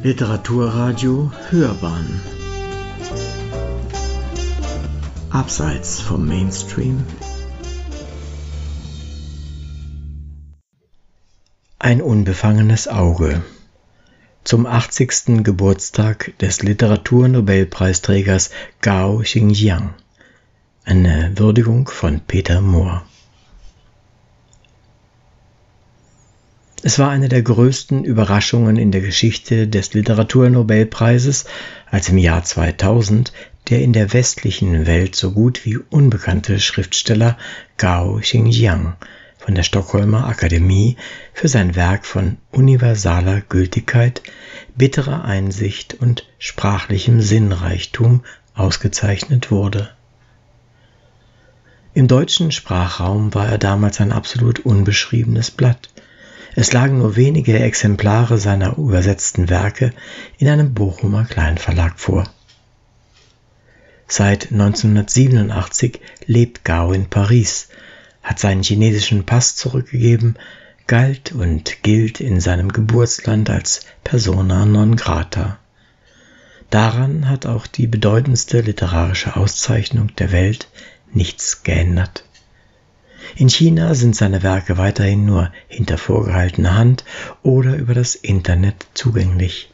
Literaturradio Hörbahn Abseits vom Mainstream Ein unbefangenes Auge zum 80. Geburtstag des Literaturnobelpreisträgers Gao Xingjiang. Eine Würdigung von Peter Mohr. Es war eine der größten Überraschungen in der Geschichte des Literaturnobelpreises, als im Jahr 2000 der in der westlichen Welt so gut wie unbekannte Schriftsteller Gao Xingjiang von der Stockholmer Akademie für sein Werk von universaler Gültigkeit, bitterer Einsicht und sprachlichem Sinnreichtum ausgezeichnet wurde. Im deutschen Sprachraum war er damals ein absolut unbeschriebenes Blatt. Es lagen nur wenige Exemplare seiner übersetzten Werke in einem Bochumer Kleinverlag vor. Seit 1987 lebt Gao in Paris, hat seinen chinesischen Pass zurückgegeben, galt und gilt in seinem Geburtsland als persona non grata. Daran hat auch die bedeutendste literarische Auszeichnung der Welt nichts geändert. In China sind seine Werke weiterhin nur hinter vorgehaltener Hand oder über das Internet zugänglich.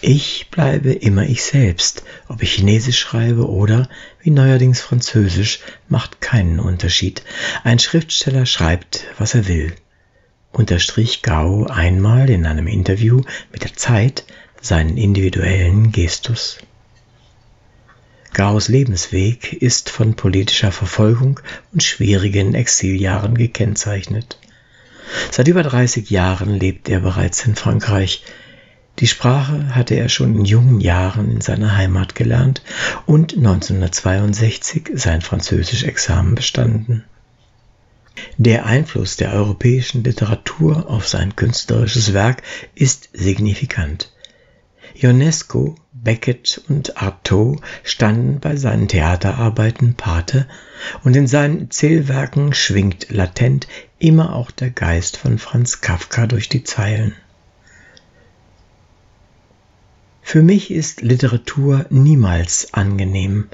Ich bleibe immer ich selbst, ob ich Chinesisch schreibe oder, wie neuerdings Französisch, macht keinen Unterschied. Ein Schriftsteller schreibt, was er will. Unterstrich Gao einmal in einem Interview mit der Zeit seinen individuellen Gestus. Gaos Lebensweg ist von politischer Verfolgung und schwierigen Exiljahren gekennzeichnet. Seit über 30 Jahren lebt er bereits in Frankreich. Die Sprache hatte er schon in jungen Jahren in seiner Heimat gelernt und 1962 sein Französisch-Examen bestanden. Der Einfluss der europäischen Literatur auf sein künstlerisches Werk ist signifikant. Ionesco, Beckett und Artaud standen bei seinen Theaterarbeiten Pate und in seinen Erzählwerken schwingt latent immer auch der Geist von Franz Kafka durch die Zeilen. Für mich ist Literatur niemals angenehm.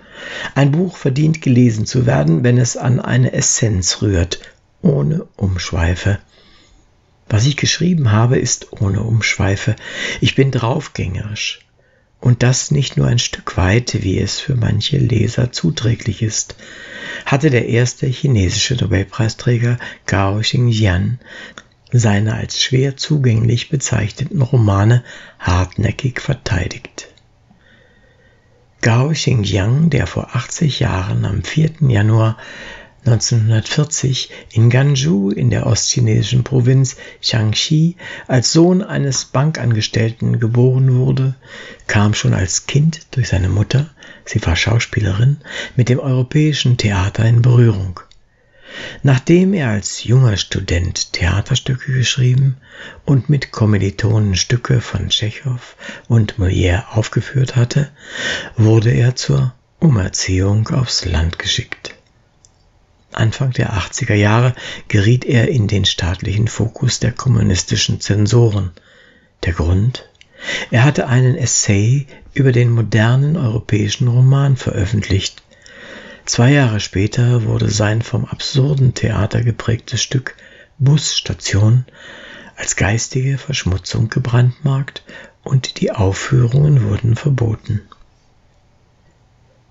Ein Buch verdient gelesen zu werden, wenn es an eine Essenz rührt, ohne Umschweife. Was ich geschrieben habe, ist ohne Umschweife. Ich bin draufgängerisch. Und das nicht nur ein Stück weit, wie es für manche Leser zuträglich ist, hatte der erste chinesische Nobelpreisträger Gao Xingjian seine als schwer zugänglich bezeichneten Romane hartnäckig verteidigt. Gao Xingjiang, der vor 80 Jahren am 4. Januar 1940 in Ganzhou in der ostchinesischen Provinz Jiangxi als Sohn eines Bankangestellten geboren wurde, kam schon als Kind durch seine Mutter, sie war Schauspielerin, mit dem europäischen Theater in Berührung. Nachdem er als junger Student Theaterstücke geschrieben und mit Kommilitonen Stücke von Tschechow und Molière aufgeführt hatte, wurde er zur Umerziehung aufs Land geschickt. Anfang der 80er Jahre geriet er in den staatlichen Fokus der kommunistischen Zensoren. Der Grund? Er hatte einen Essay über den modernen europäischen Roman veröffentlicht. Zwei Jahre später wurde sein vom absurden Theater geprägtes Stück Busstation als geistige Verschmutzung gebrandmarkt und die Aufführungen wurden verboten.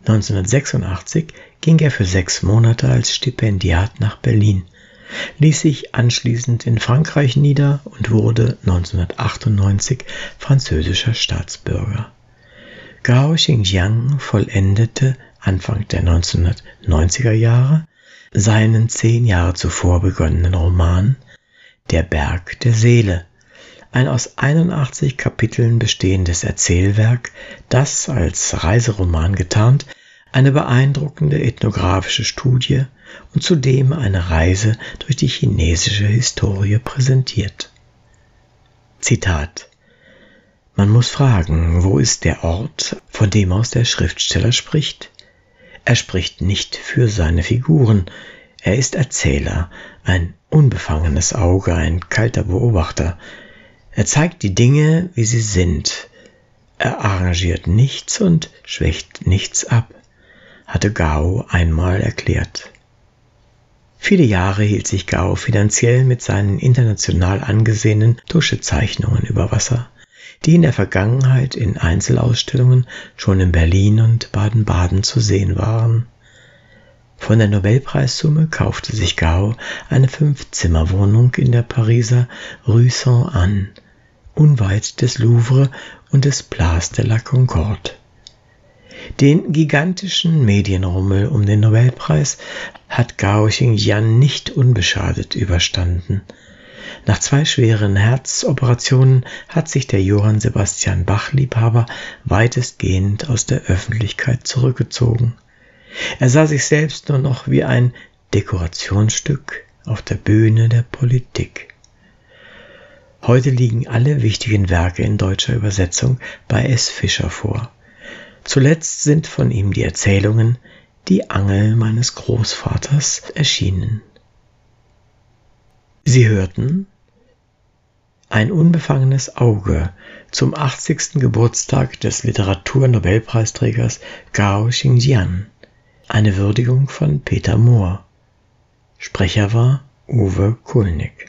1986 ging er für sechs Monate als Stipendiat nach Berlin, ließ sich anschließend in Frankreich nieder und wurde 1998 französischer Staatsbürger. Gao Xingjiang vollendete Anfang der 1990er Jahre seinen zehn Jahre zuvor begonnenen Roman Der Berg der Seele, ein aus 81 Kapiteln bestehendes Erzählwerk, das als Reiseroman getarnt eine beeindruckende ethnografische Studie und zudem eine Reise durch die chinesische Historie präsentiert. Zitat Man muss fragen, wo ist der Ort, von dem aus der Schriftsteller spricht? Er spricht nicht für seine Figuren, er ist Erzähler, ein unbefangenes Auge, ein kalter Beobachter, Er zeigt die Dinge, wie sie sind. Er arrangiert nichts und schwächt nichts ab, hatte Gao einmal erklärt. Viele Jahre hielt sich Gao finanziell mit seinen international angesehenen Tuschezeichnungen über Wasser, die in der Vergangenheit in Einzelausstellungen schon in Berlin und Baden-Baden zu sehen waren. Von der Nobelpreissumme kaufte sich Gao eine Fünfzimmerwohnung in der Pariser Rue Saint-Anne, unweit des Louvre und des Place de la Concorde. Den gigantischen Medienrummel um den Nobelpreis hat Gao Xingjian nicht unbeschadet überstanden. Nach zwei schweren Herzoperationen hat sich der Johann Sebastian Bach-Liebhaber weitestgehend aus der Öffentlichkeit zurückgezogen. Er sah sich selbst nur noch wie ein Dekorationsstück auf der Bühne der Politik. Heute liegen alle wichtigen Werke in deutscher Übersetzung bei S. Fischer vor. Zuletzt sind von ihm die Erzählungen Die Angel meines Großvaters erschienen. Sie hörten ein unbefangenes Auge zum 80. Geburtstag des Literaturnobelpreisträgers Gao Xingjian. Eine Würdigung von Peter Mohr. Sprecher war Uwe Kulnig.